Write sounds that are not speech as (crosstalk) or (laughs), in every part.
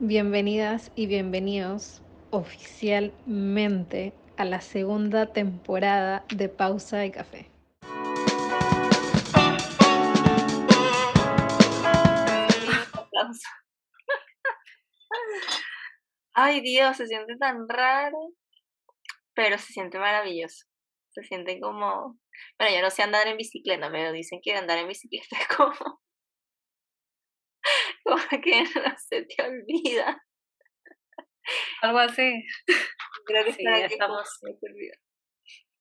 Bienvenidas y bienvenidos oficialmente a la segunda temporada de Pausa y Café. Ay Dios, se siente tan raro, pero se siente maravilloso. Se siente como, bueno, yo no sé andar en bicicleta, pero dicen que andar en bicicleta es (laughs) como (laughs) como que no se te olvida. Algo así. Creo que sí, estamos,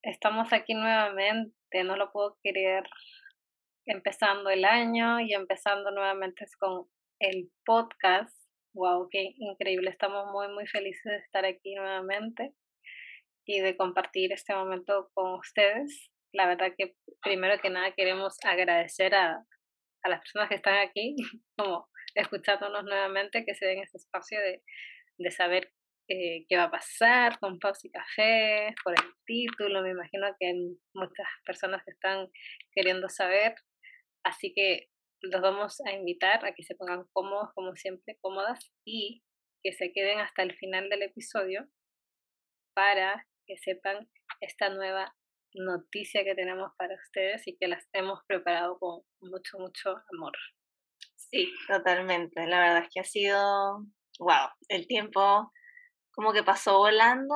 estamos aquí nuevamente, no lo puedo creer. Empezando el año y empezando nuevamente con el podcast. Wow, qué increíble. Estamos muy, muy felices de estar aquí nuevamente y de compartir este momento con ustedes. La verdad que primero que nada queremos agradecer a, a las personas que están aquí, (laughs) como escuchándonos nuevamente, que se den ese espacio de, de saber eh, qué va a pasar con Pausa y Café, por el título, me imagino que muchas personas que están queriendo saber, así que los vamos a invitar a que se pongan cómodos, como siempre, cómodas, y que se queden hasta el final del episodio para que sepan esta nueva noticia que tenemos para ustedes y que las hemos preparado con mucho, mucho amor. Sí, totalmente. La verdad es que ha sido, wow, el tiempo como que pasó volando.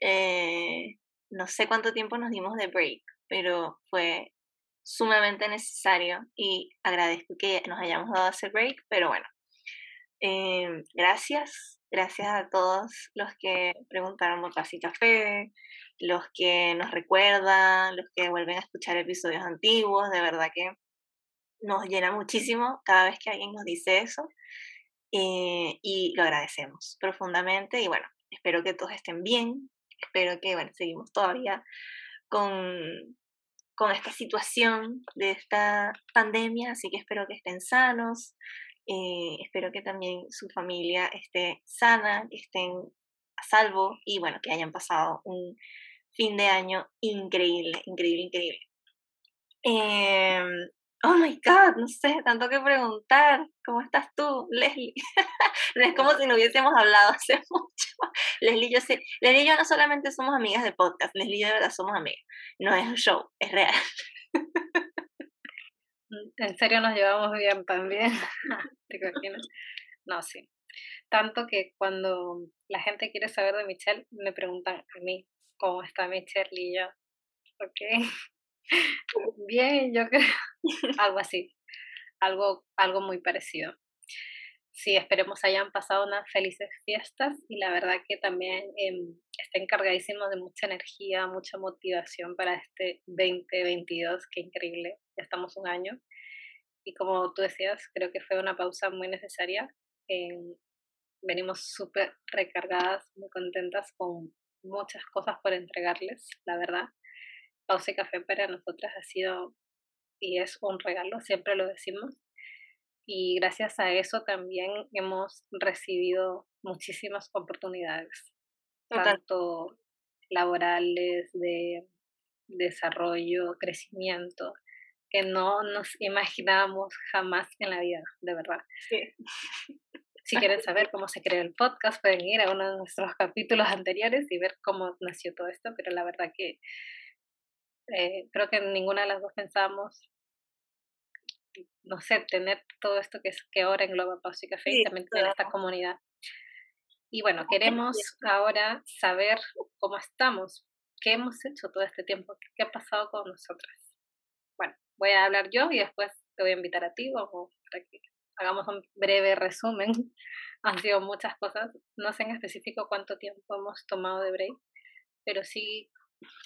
Eh, no sé cuánto tiempo nos dimos de break, pero fue sumamente necesario y agradezco que nos hayamos dado ese break, pero bueno, eh, gracias, gracias a todos los que preguntaron por Casi Café, los que nos recuerdan, los que vuelven a escuchar episodios antiguos, de verdad que nos llena muchísimo cada vez que alguien nos dice eso eh, y lo agradecemos profundamente y bueno, espero que todos estén bien, espero que bueno, seguimos todavía con, con esta situación de esta pandemia, así que espero que estén sanos, eh, espero que también su familia esté sana, que estén a salvo y bueno, que hayan pasado un fin de año increíble, increíble, increíble. Eh, Oh my God, no sé, tanto que preguntar. ¿Cómo estás tú, Leslie? no (laughs) es como si no hubiésemos hablado hace (laughs) mucho. Leslie yo, sí, Leslie y yo no solamente somos amigas de podcast, Leslie y yo de verdad somos amigas. No es un show, es real. (laughs) en serio nos llevamos bien también. ¿Te imaginas? No, sí. Tanto que cuando la gente quiere saber de Michelle, me preguntan a mí cómo está Michelle y yo. Ok. (laughs) Bien, yo creo. algo así. Algo, algo muy parecido. Sí, esperemos hayan pasado unas felices fiestas y la verdad que también eh, estén cargadísimos de mucha energía, mucha motivación para este 2022, qué increíble, ya estamos un año. Y como tú decías, creo que fue una pausa muy necesaria. venimos súper recargadas, muy contentas con muchas cosas por entregarles, la verdad. Pausa y Café para nosotras ha sido y es un regalo, siempre lo decimos. Y gracias a eso también hemos recibido muchísimas oportunidades, tanto laborales, de desarrollo, crecimiento, que no nos imaginábamos jamás en la vida, de verdad. (laughs) Si quieren saber cómo se creó el podcast, pueden ir a uno de nuestros (laughs) capítulos anteriores y ver cómo nació todo esto, pero la verdad que eh, creo que ninguna de las dos pensamos, no sé, tener todo esto que, es, que ahora engloba Pausa y Café y también tener esta comunidad. Y bueno, queremos ahora saber cómo estamos, qué hemos hecho todo este tiempo, qué ha pasado con nosotras. Bueno, voy a hablar yo y después te voy a invitar a ti o para que hagamos un breve resumen. (laughs) Han sido muchas cosas, no sé en específico cuánto tiempo hemos tomado de break, pero sí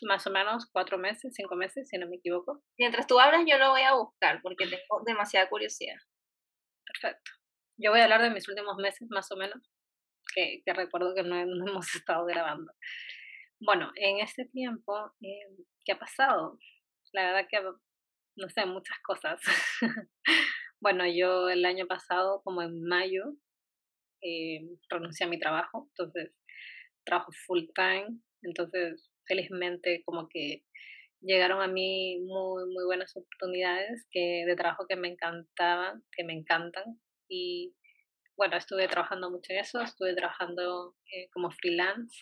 más o menos cuatro meses, cinco meses, si no me equivoco. Mientras tú hablas, yo lo voy a buscar porque tengo demasiada curiosidad. Perfecto. Yo voy a hablar de mis últimos meses, más o menos, que, que recuerdo que no, (laughs) hemos estado grabando. Bueno, en este tiempo, eh, ¿qué ha pasado? La verdad que, no sé, muchas cosas. (laughs) bueno, yo el año pasado, como en mayo, eh, renuncié a mi trabajo, entonces trabajo full time, entonces felizmente como que llegaron a mí muy, muy buenas oportunidades que, de trabajo que me encantaban, que me encantan y bueno, estuve trabajando mucho en eso, estuve trabajando eh, como freelance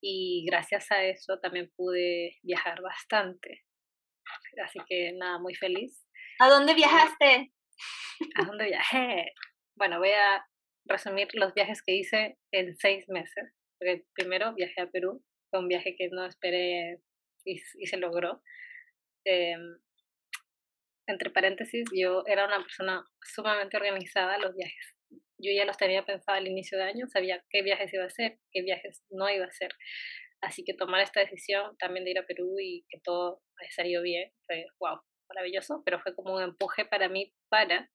y gracias a eso también pude viajar bastante. Así que nada, muy feliz. ¿A dónde viajaste? ¿A dónde viajé? Bueno, voy a resumir los viajes que hice en seis meses. Primero viajé a Perú, fue un viaje que no esperé y, se logró. Em, entre paréntesis, yo era una persona sumamente organizada los viajes. Yo ya los tenía pensado al inicio de año, sabía qué viajes iba a hacer, qué viajes no iba a hacer. Así que tomar esta decisión también de ir a Perú y que todo haya salido bien fue wow, maravilloso, pero fue como un empuje para mí para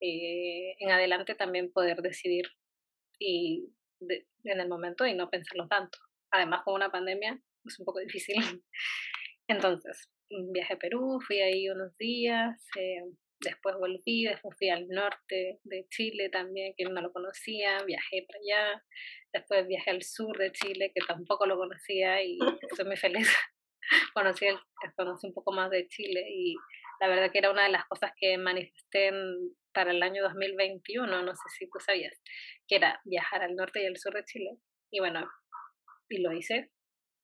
eh, en adelante también poder decidir y en el momento y no pensarlo tanto. Además, con una pandemia es un poco difícil. (laughs) Entonces, viaje a Perú, fui ahí unos días, eh, después volví, después fui al norte de Chile también, que no lo conocía, viajé para allá, después viajé al sur de Chile, que tampoco lo conocía y (laughs) estoy muy feliz. Conocí, conocí un poco más de Chile y la verdad que era una de las cosas que manifesté para el año 2021, no sé si tú sabías, que era viajar al norte y al sur de Chile. Y bueno, y lo hice.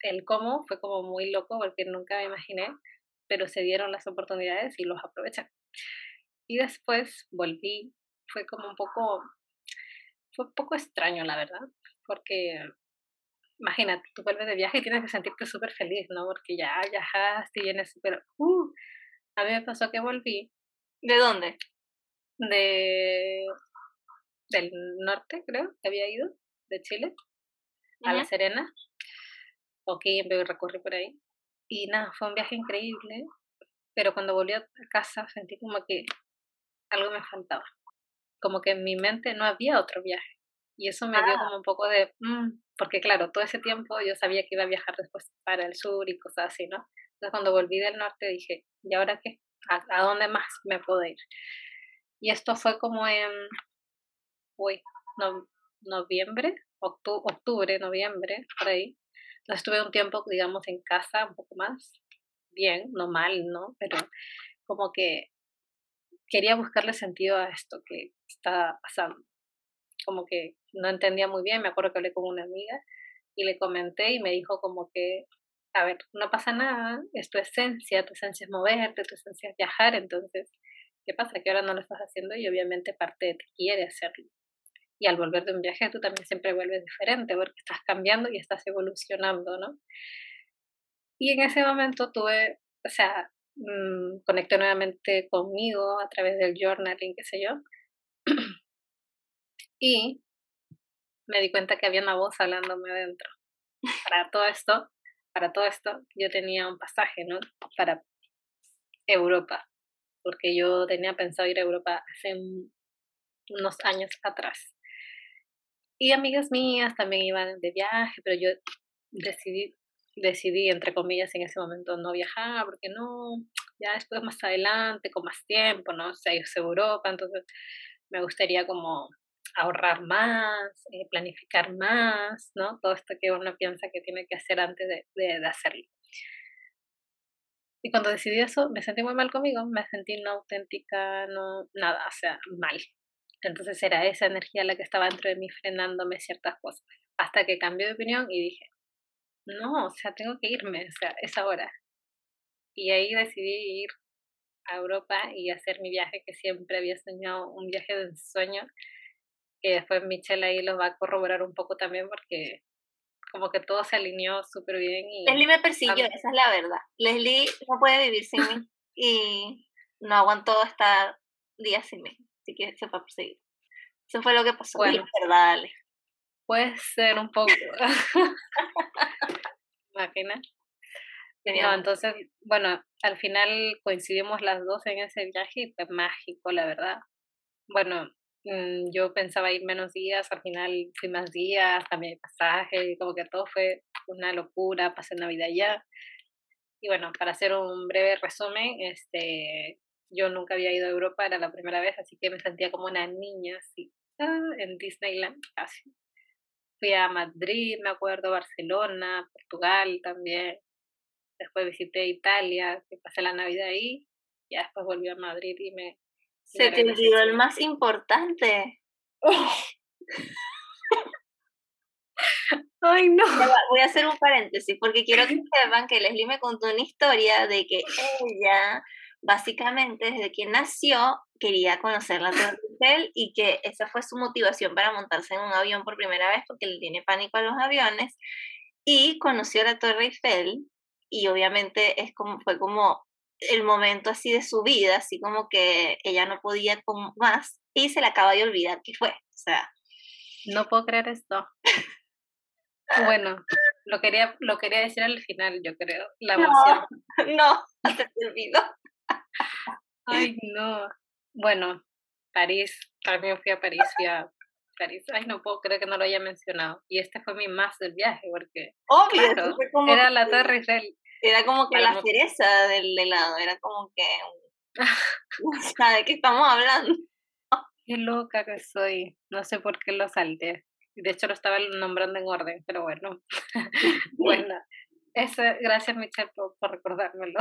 El cómo fue como muy loco porque nunca me imaginé, pero se dieron las oportunidades y los aproveché. Y después volví, fue como un poco, fue un poco extraño la verdad, porque imagínate, tú vuelves de viaje y tienes que sentirte súper feliz, ¿no? Porque ya viajaste y vienes súper, uh, a mí me pasó que volví. ¿De dónde? De, del norte, creo, que había ido, de Chile, a La Serena. Ok, recorrí por ahí. Y nada, fue un viaje increíble, pero cuando volví a casa sentí como que algo me faltaba. Como que en mi mente no había otro viaje. Y eso me dio ah. como un poco de, mm", porque claro, todo ese tiempo yo sabía que iba a viajar después para el sur y cosas así, ¿no? Entonces cuando volví del norte dije, ¿y ahora qué? ¿A, dónde más me puedo ir? Y esto fue como en, uy, no, noviembre, octubre, octubre, noviembre, por ahí. Entonces estuve un tiempo, digamos, en casa, un poco más, bien, no mal, ¿no? Pero como que quería buscarle sentido a esto que está pasando. Como que no entendía muy bien, me acuerdo que hablé con una amiga y le comenté y me dijo como que, a ver, no pasa nada, es tu esencia, tu esencia es moverte, tu esencia es viajar, entonces, ¿qué pasa? Que ahora no lo estás haciendo y obviamente parte de ti quiere hacerlo. Y al volver de un viaje tú también siempre vuelves diferente porque estás cambiando y estás evolucionando, ¿no? Y en ese momento tuve, o sea, mmm, conecté nuevamente conmigo a través del journaling, qué sé yo. (clears throat) y me di cuenta que había una voz hablándome adentro. Para todo esto, para todo esto, yo tenía un pasaje, ¿no? Para Europa, porque yo tenía pensado ir a Europa hace unos años atrás. Y amigas mías también iban de viaje, pero yo decidí, decidí, entre comillas, en ese momento no viajar, porque no, ya después más adelante, con más tiempo, ¿no? O sea, yo Europa, entonces me gustaría como ahorrar más, eh, planificar más, ¿no? Todo esto que uno piensa que tiene que hacer antes de, de, de, hacerlo. Y cuando decidí eso, me sentí muy mal conmigo, me sentí no auténtica, no, nada, o sea, mal. Entonces era esa energía la que estaba dentro de mí frenándome ciertas cosas. Hasta que cambié de opinión y dije, no, o sea, tengo que irme, o sea, es ahora. Y ahí decidí ir a Europa y hacer mi viaje que siempre había soñado, un viaje de ensueño, que después Michelle ahí lo va a corroborar un poco también porque como que todo se alineó súper bien. Y Leslie me persiguió, esa es la verdad. Leslie no puede vivir sin mí y no aguantó estar días sin mí, así que se fue a perseguir. Eso fue lo que pasó. Bueno, (laughs) verdad, Puede ser un poco. (laughs) Imagina. No, entonces, bueno, al final coincidimos las dos en ese viaje y fue mágico, la verdad. Bueno, mm, yo pensaba ir menos días, al final fui más días, también pasaje, como que todo fue una locura, pasé Navidad ya. Y bueno, para hacer un breve resumen, este, yo nunca había ido a Europa, era la primera vez, así que me sentía como una niña, así, en Disneyland, casi. Fui a Madrid, me acuerdo, Barcelona, Portugal también. Después visité Italia, pasé la Navidad ahí. Ya después volví a Madrid y me... Se te olvidó el más importante. (laughs) Ay, no. Voy a hacer un paréntesis porque quiero que (laughs) sepan que Leslie me contó una historia de que ella, básicamente, desde que nació, quería conocer la Torre (laughs) Eiffel y que esa fue su motivación para montarse en un avión por primera vez porque le tiene pánico a los aviones y conoció la Torre Eiffel y obviamente es como fue como el momento así de su vida, así como que ella no podía con más y se le acaba de olvidar que fue, o sea, no puedo creer esto. Bueno, lo quería, lo quería decir al final, yo creo. La (laughs) emoción. (laughs) No, no, se te olvidó. Ay, no. Bueno, París, también fui a París, fui a París. Ay, no puedo creer que no lo haya mencionado. Y este fue mi más del viaje, porque. Obvio, era la Torre Eiffel. Era como que la cereza del helado, era como que. (laughs) (laughs) ¿De qué estamos hablando? Qué loca que soy. No sé por qué lo salté. De hecho, lo estaba nombrando en orden, pero bueno. (laughs) bueno, eso, gracias, Michelle, por, por recordármelo.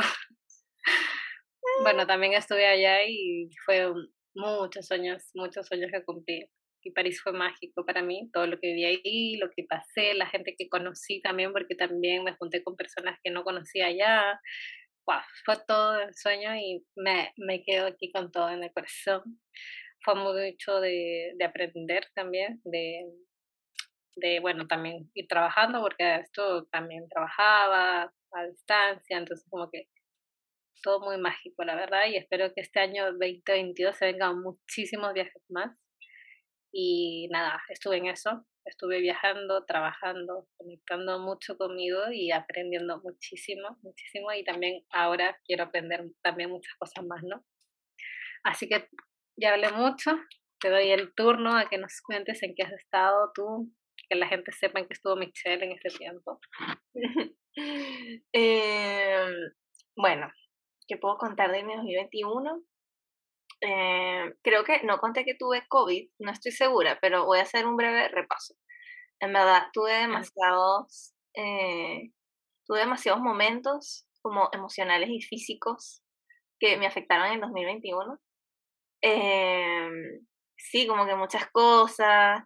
bueno, también estuve allá y fue muchos sueños, muchos sueños que cumplí. Y París fue mágico para mí, todo lo que viví ahí, lo que pasé, la gente que conocí también, porque también me junté con personas que no conocía allá. Wow, fue todo el sueño y me, me quedo aquí con todo en el corazón fue mucho de, de aprender también, de, de, bueno, también ir trabajando, porque esto también trabajaba a distancia, entonces como que todo muy mágico, la verdad, y espero que este año 2022 se vengan muchísimos viajes más. Y nada, estuve en eso, estuve viajando, trabajando, conectando mucho conmigo y aprendiendo muchísimo, muchísimo, y también ahora quiero aprender también muchas cosas más, ¿no? Así que ya hablé mucho, te doy el turno a que nos cuentes en qué has estado tú, que la gente sepa en qué estuvo Michelle en este tiempo. (laughs) Em, bueno, ¿qué puedo contar de mi 2021? Em, creo que no conté que tuve COVID, no estoy segura, pero voy a hacer un breve repaso. En verdad, tuve demasiados, eh, tuve demasiados momentos como emocionales y físicos que me afectaron en el 2021. Eh, sí, como que muchas cosas,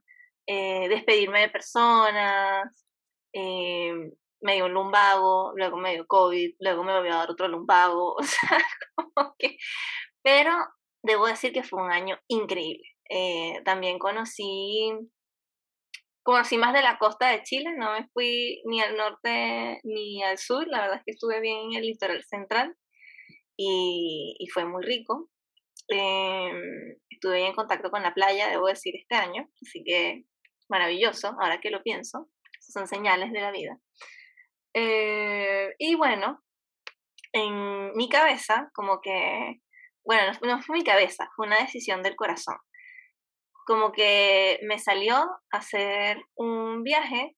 eh, despedirme de personas, eh, me dio un lumbago, luego me dio COVID, luego me volvió a dar otro lumbago, (laughs) o sea, como que... Pero debo decir que fue un año increíble. Eh, también conocí, conocí más de la costa de Chile, no me fui ni al norte ni al sur, la verdad es que estuve bien en el litoral central y, y fue muy rico. Em, estuve en contacto con la playa, debo decir, este año, así que maravilloso, ahora que lo pienso, son señales de la vida. Eh, y bueno, en mi cabeza, como que, bueno, no, fue mi cabeza, fue una decisión del corazón. Como que me salió hacer un viaje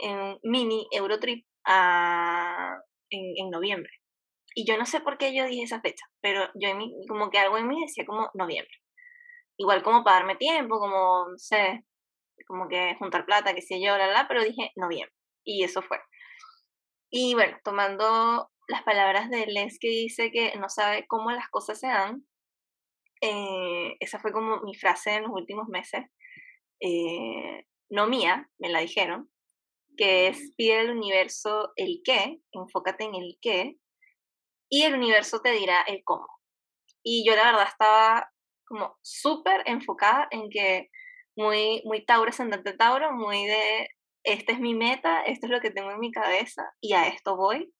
en mini Eurotrip a, en, en noviembre. Y yo no sé por qué yo dije esa fecha, pero yo en mí, como que algo en mí decía como noviembre. Igual como para darme tiempo, como, no sé, como que juntar plata, que sé yo, la, la, pero dije noviembre. Y eso fue. Y bueno, tomando las palabras de Les que dice que no sabe cómo las cosas se dan, eh, esa fue como mi frase en los últimos meses. Eh, no mía, me la dijeron, que es pide al universo el qué, enfócate en el qué, y el universo te dirá el cómo. Y yo la verdad estaba como súper enfocada en que muy, muy Tauro ascendente Tauro, muy de, esta es mi meta, esto es lo que tengo en mi cabeza y a esto voy.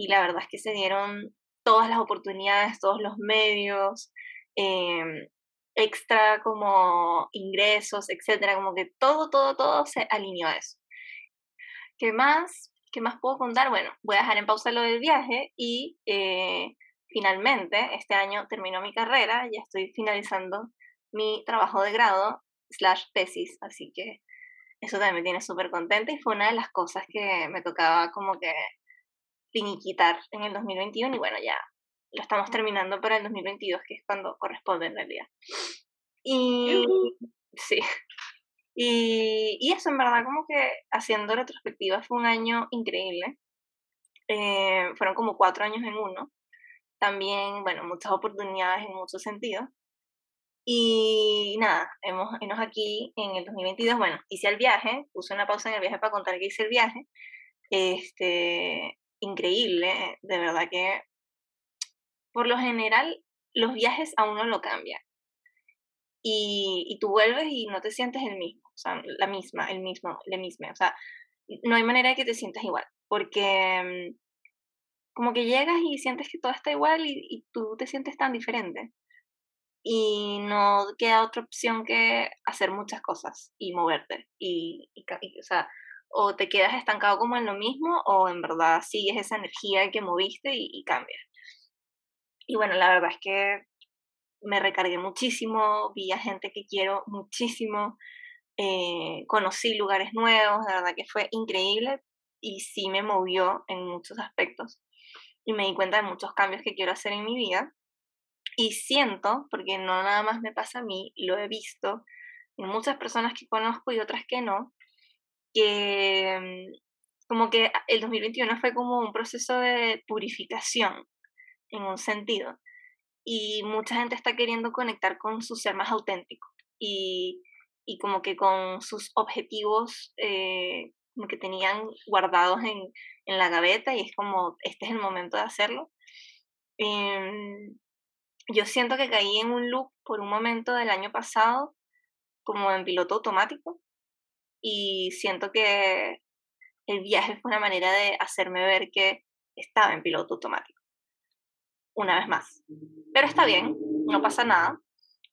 Y la verdad es que se dieron todas las oportunidades, todos los medios, em, extra como ingresos, etcétera, como que todo, todo, todo se alineó a eso. ¿Qué más? ¿Qué más puedo contar? Bueno, voy a dejar en pausa lo del viaje y eh, finalmente este año termino mi carrera, ya estoy finalizando mi trabajo de grado slash tesis, así que eso también me tiene súper contenta y fue una de las cosas que me tocaba como que finiquitar en el 2021 y bueno, ya lo estamos terminando para el 2022, que es cuando corresponde en realidad. Y sí, y, y, eso, en verdad, como que haciendo retrospectiva fue un año increíble. Eh, fueron como cuatro años en uno. También, bueno, muchas oportunidades en muchos sentidos. Y nada, hemos, hemos aquí en el 2022, bueno, hice el viaje, puse una pausa en el viaje para contar que hice el viaje. Este, increíble, de verdad que por lo general los viajes a uno lo cambian. Y, y tú vuelves y no te sientes el mismo, o sea, la misma, el mismo, la misma, o sea, no hay manera de que te sientas igual, porque mm, como que llegas y sientes que todo está igual y, y tú te sientes tan diferente y no queda otra opción que hacer muchas cosas y moverte. Y, o sea, o te quedas estancado como en lo mismo o en verdad sigues esa energía que moviste y, y cambias. Y bueno, la verdad es que me recargué muchísimo, vi a gente que quiero muchísimo, eh, conocí lugares nuevos, la verdad que fue increíble y sí me movió en muchos aspectos y me di cuenta de muchos cambios que quiero hacer en mi vida y siento, porque no nada más me pasa a mí, lo he visto en muchas personas que conozco y otras que no, que mm, como que el 2021 fue como un proceso de purificación en un sentido. Y mucha gente está queriendo conectar con su ser más auténtico y, y como que con sus objetivos eh, que tenían guardados en, en, la gaveta y es como, este es el momento de hacerlo. Eh, yo siento que caí en un loop por un momento del año pasado, como en piloto automático, y siento que el viaje fue una manera de hacerme ver que estaba en piloto automático. Una vez más. Pero está bien, no pasa nada,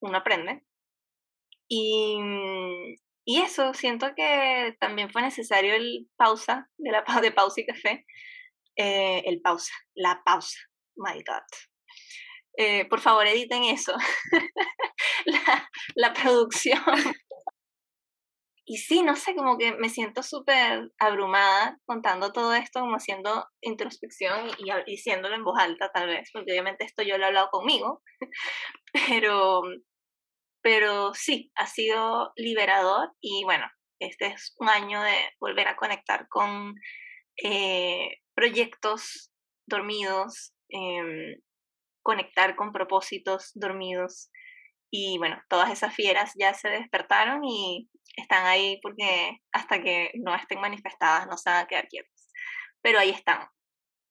uno aprende. Y, y eso, siento que también fue necesario el pausa, de la de pausa y café. Eh, el pausa, la pausa, my God. Eh, por favor, editen eso. (laughs) la, la, producción. Y sí, no sé, como que me siento súper abrumada contando todo esto, como haciendo introspección y, y diciéndolo en voz alta, tal vez, porque obviamente esto yo lo he hablado conmigo, (laughs) pero, pero sí, ha sido liberador y bueno, este es un año de volver a conectar con eh, proyectos dormidos, eh, conectar con propósitos dormidos. Y bueno, todas esas fieras ya se despertaron y están ahí porque hasta que no estén manifestadas no se van a quedar quietas. Pero ahí están.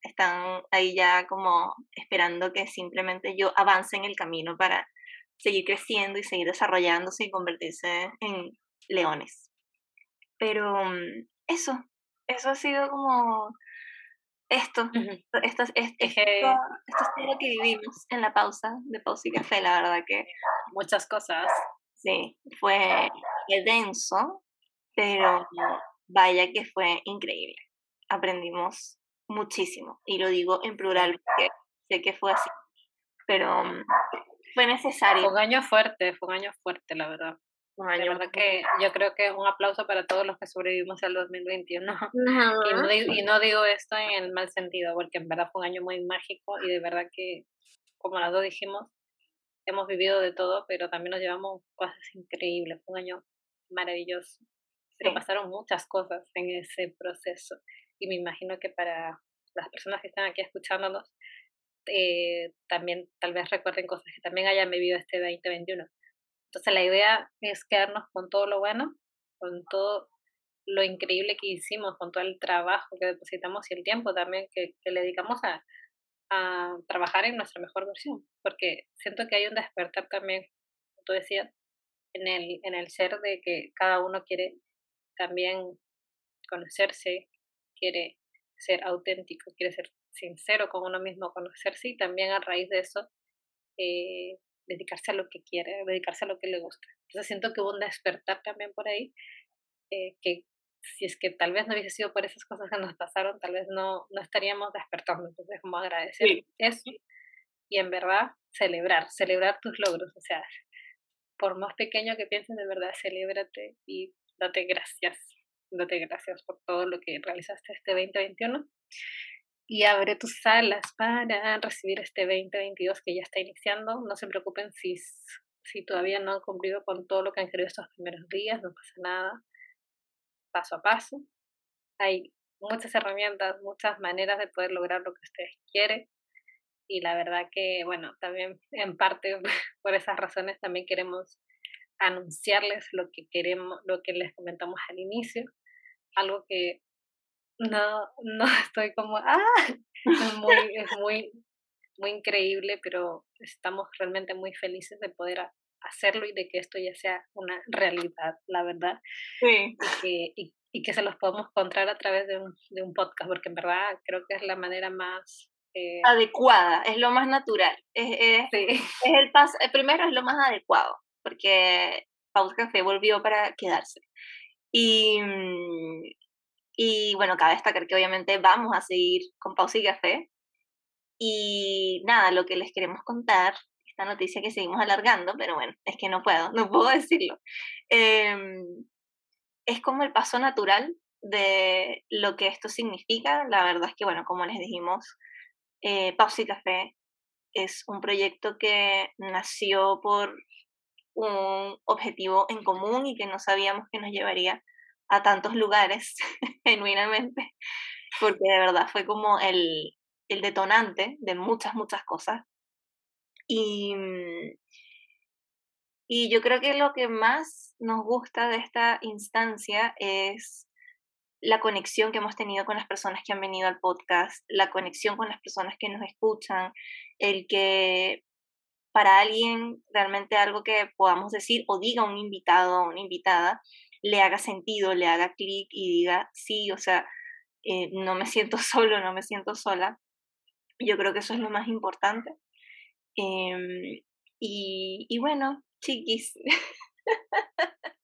Están ahí ya como esperando que simplemente yo avance en el camino para seguir creciendo y seguir desarrollándose y convertirse en leones. Pero mm, eso, eso ha sido como esto, esto, es, esto, es lo que vivimos en la pausa de pausa y café, la verdad que... Muchas cosas. Sí, fue denso, pero vaya que fue increíble. Aprendimos muchísimo, y lo digo en plural porque sé que fue así, pero mm, fue necesario. Fue un año fuerte, fue un año fuerte, la verdad. De verdad que yo creo que un aplauso para todos los que sobrevivimos al 2021. (laughs) Y, no digo, y no digo esto en el mal sentido, porque en verdad fue un año muy mágico y de verdad que, como las dos dijimos, hemos vivido de todo, pero también nos llevamos cosas increíbles. Fue un año maravilloso. Pero pasaron muchas cosas en ese proceso. Y me imagino que para las personas que están aquí escuchándonos, eh, también tal vez recuerden cosas que también hayan vivido este 2021 entonces la idea es quedarnos con todo lo bueno, con todo lo increíble que hicimos, con todo el trabajo que depositamos y el tiempo también que, le dedicamos a, a trabajar en nuestra mejor versión, porque siento que hay un despertar también, como tú decías, en el, en el ser de que cada uno quiere también conocerse, quiere ser auténtico, quiere ser sincero con uno mismo, conocerse y también a raíz de eso eh, dedicarse a lo que quiere, dedicarse a lo que le gusta. Entonces siento que hubo un despertar también por ahí, eh, que si es que tal vez no hubiese sido por esas cosas que nos pasaron, tal vez no, no estaríamos despertando. Entonces, como agradecer eso y en verdad celebrar, celebrar tus logros. O sea, por más pequeño que pienses, de verdad, celébrate y date gracias. Date gracias por todo lo que realizaste este 2021 y abre tus alas para recibir este 2022 que ya está iniciando. No se preocupen si, si todavía no han cumplido con todo lo que han querido estos primeros días, no pasa nada. Paso a paso. Hay muchas herramientas, muchas maneras de poder lograr lo que ustedes quieren. y la verdad que, bueno, también en parte (laughs) por esas razones también queremos anunciarles lo que queremos, lo que les comentamos al inicio, algo que no, no (laughs) estoy como, ah, es muy, es muy, muy increíble, pero estamos realmente muy felices de poder hacerlo y de que esto ya sea una realidad, la verdad. Sí. Y que, y, y que se los podemos encontrar a través de un, de un podcast, porque en verdad creo que es la manera más eh, adecuada, es lo más natural. Es, es, es el paso, el primero es lo más adecuado, porque Pausa Café volvió para quedarse. Y, mm, y bueno, cabe destacar que obviamente vamos a seguir con Pausa y Café. Y nada, lo que les queremos contar, esta noticia que seguimos alargando, pero bueno, es que no puedo, no puedo (laughs) decirlo. Em, es como el paso natural de lo que esto significa. La verdad es que, bueno, como les dijimos, eh, Pausa y Café es un proyecto que nació por un objetivo en común y que no sabíamos que nos llevaría a tantos lugares, (laughs) genuinamente, porque de verdad fue como el, el detonante de muchas, muchas cosas. Y, y yo creo que lo que más nos gusta de esta instancia es la conexión que hemos tenido con las personas que han venido al podcast, la conexión con las personas que nos escuchan, el que para alguien realmente algo que podamos decir o diga un invitado o una invitada le haga sentido, le haga clic y diga, sí, o sea, eh, no me siento (laughs) solo, no me siento sola. Yo creo que eso es lo más importante. Em, y, y bueno, chiquis. (laughs)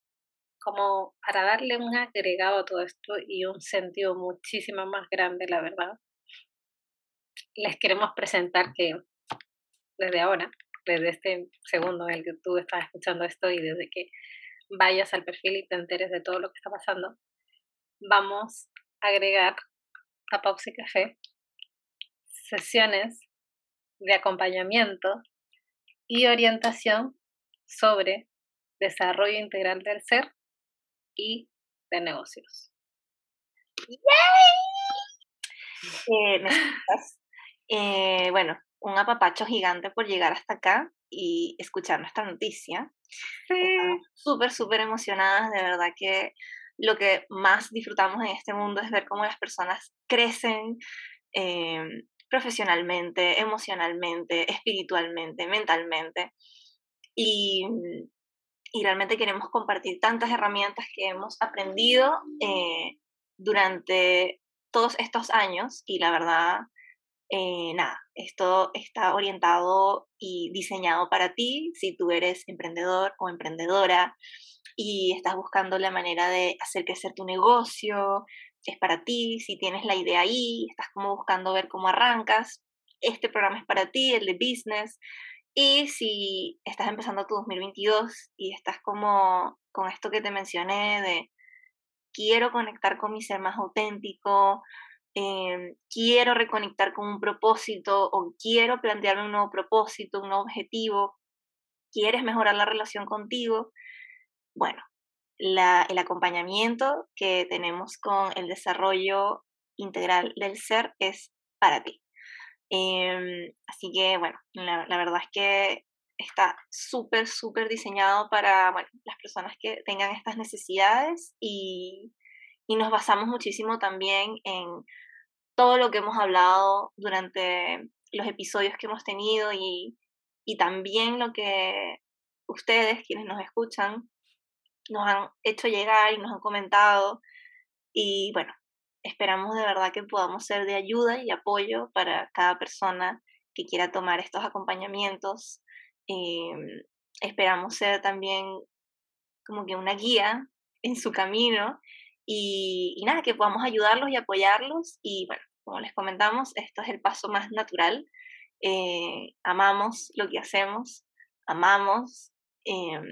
como para darle un agregado a todo esto y un sentido muchísimo más grande, la verdad, les queremos presentar que desde ahora, desde este segundo en el que tú estás escuchando esto y desde que vayas al perfil y te enteres de todo lo que está pasando, vamos a agregar a Pausa y Café sesiones de acompañamiento y orientación sobre desarrollo integral del ser y de negocios. Eh, (laughs) eh, bueno, un apapacho gigante por llegar hasta acá y escuchar nuestra noticia. Súper, súper emocionadas, de verdad que lo que más disfrutamos en este mundo es ver cómo las personas crecen eh, profesionalmente, emocionalmente, espiritualmente, mentalmente. Y y realmente queremos compartir tantas herramientas que hemos aprendido eh, durante todos estos años y la verdad, eh, nada, esto está orientado y diseñado para ti si tú eres emprendedor o emprendedora y estás buscando la manera de hacer crecer tu negocio, es para ti, si tienes la idea ahí, estás como buscando ver cómo arrancas, este programa es para ti, el de business, y si estás empezando tu 2022 y estás como con esto que te mencioné de quiero conectar con mi ser más auténtico, em, quiero reconectar con un propósito o quiero plantearme un nuevo propósito, un nuevo objetivo, quieres mejorar la relación contigo, bueno, la, el acompañamiento que tenemos con el desarrollo integral del ser es para ti. Em, así que, bueno, la, verdad es que está súper, súper diseñado para bueno, las personas que tengan estas necesidades y, y, nos basamos muchísimo también en todo lo que hemos hablado durante los episodios que hemos tenido y, y también lo que ustedes, quienes nos escuchan, nos han hecho llegar y nos han comentado. Y bueno, Esperamos de verdad que podamos ser de ayuda y apoyo para cada persona que quiera tomar estos acompañamientos. Em, esperamos ser también como que una guía en su camino y, nada, que podamos ayudarlos y apoyarlos. Y bueno, como les comentamos, esto es el paso más natural. Eh, amamos lo que hacemos, amamos em,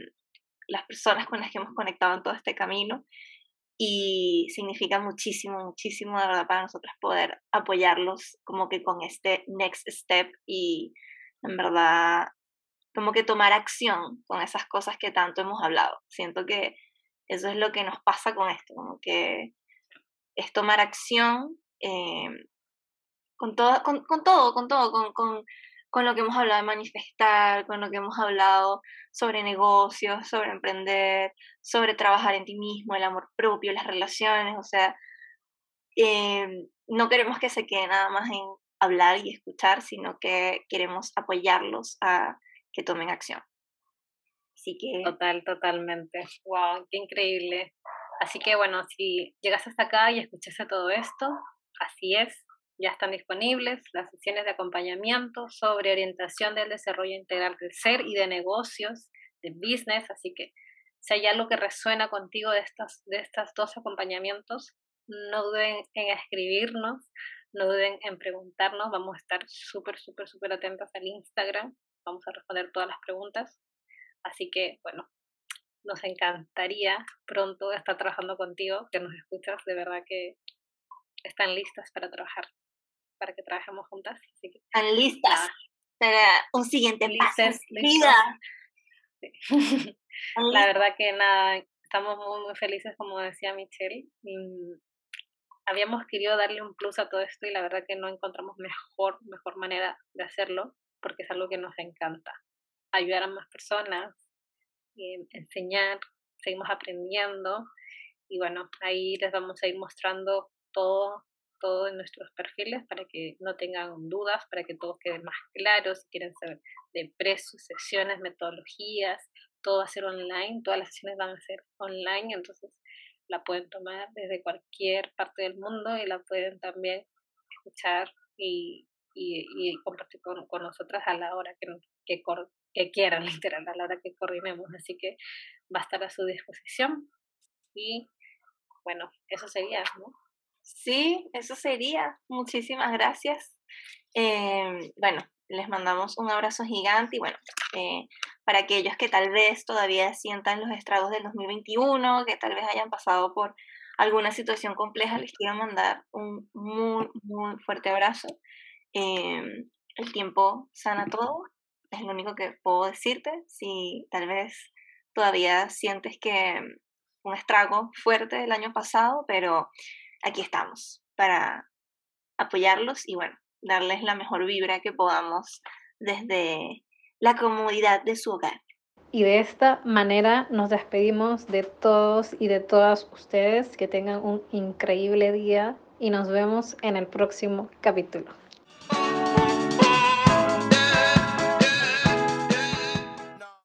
las personas con las que hemos conectado en todo este camino y significa muchísimo, muchísimo de verdad para nosotros poder apoyarlos como que con este next step y en verdad como que tomar acción con esas cosas que tanto hemos hablado. Siento que eso es lo que nos pasa con esto, como que es tomar acción, eh, con todo, con, todo, con todo, con lo que hemos hablado de manifestar, con lo que hemos hablado sobre negocios, sobre emprender, sobre trabajar en ti mismo, el amor propio, las relaciones, o sea, eh, no queremos que se quede nada más en hablar y escuchar, sino que queremos apoyarlos a que tomen acción. Así que... Total, totalmente. Wow, qué increíble. Así que bueno, si llegaste hasta acá y escuchaste todo esto, así es, ya están disponibles las sesiones de acompañamiento sobre orientación del desarrollo integral del ser y de negocios, de business, así que si hay algo que resuena contigo de, estas, de estos dos acompañamientos, no duden en escribirnos, no duden en preguntarnos, vamos a estar súper, súper, súper atentos al Instagram, vamos a responder todas las preguntas, así que bueno, nos encantaría pronto estar trabajando contigo, que nos escuchas, de verdad que están listas para trabajar para que trabajemos juntas. Así que, Están listas para un siguiente paso. Vida. (laughs) La verdad que nada, estamos muy, muy felices, como decía Michelle. Habíamos querido darle un plus a todo esto y la verdad que no encontramos mejor, mejor manera de hacerlo porque es algo que nos encanta. Ayudar a más personas, eh, enseñar, seguimos aprendiendo y bueno, ahí les vamos a ir mostrando todo todo en nuestros perfiles para que no tengan dudas, para que todo quede más claro, si quieren saber de precios, sesiones, metodologías, todo va a ser online, todas las sesiones van a ser online, entonces la pueden tomar desde cualquier parte del mundo y la pueden también escuchar y, y, compartir con, con, nosotras a la hora que, que, que quieran, (laughs) literal, a la hora que coordinemos. Así que va a estar a su disposición y bueno, eso sería, ¿no? Sí, eso sería. Muchísimas gracias. Em, bueno, les mandamos un abrazo gigante y bueno, eh, para aquellos que tal vez todavía sientan los estragos del 2021, que tal vez hayan pasado por alguna situación compleja, les quiero mandar un muy, muy fuerte abrazo. Em, el tiempo sana todo, es lo único que puedo decirte. Si tal vez todavía sientes que un estrago fuerte del año pasado, pero aquí estamos para apoyarlos y bueno, darles la mejor vibra que podamos desde la comodidad de su hogar. Y de esta manera nos despedimos de todos y de todas ustedes. Que tengan un increíble día y nos vemos en el próximo capítulo.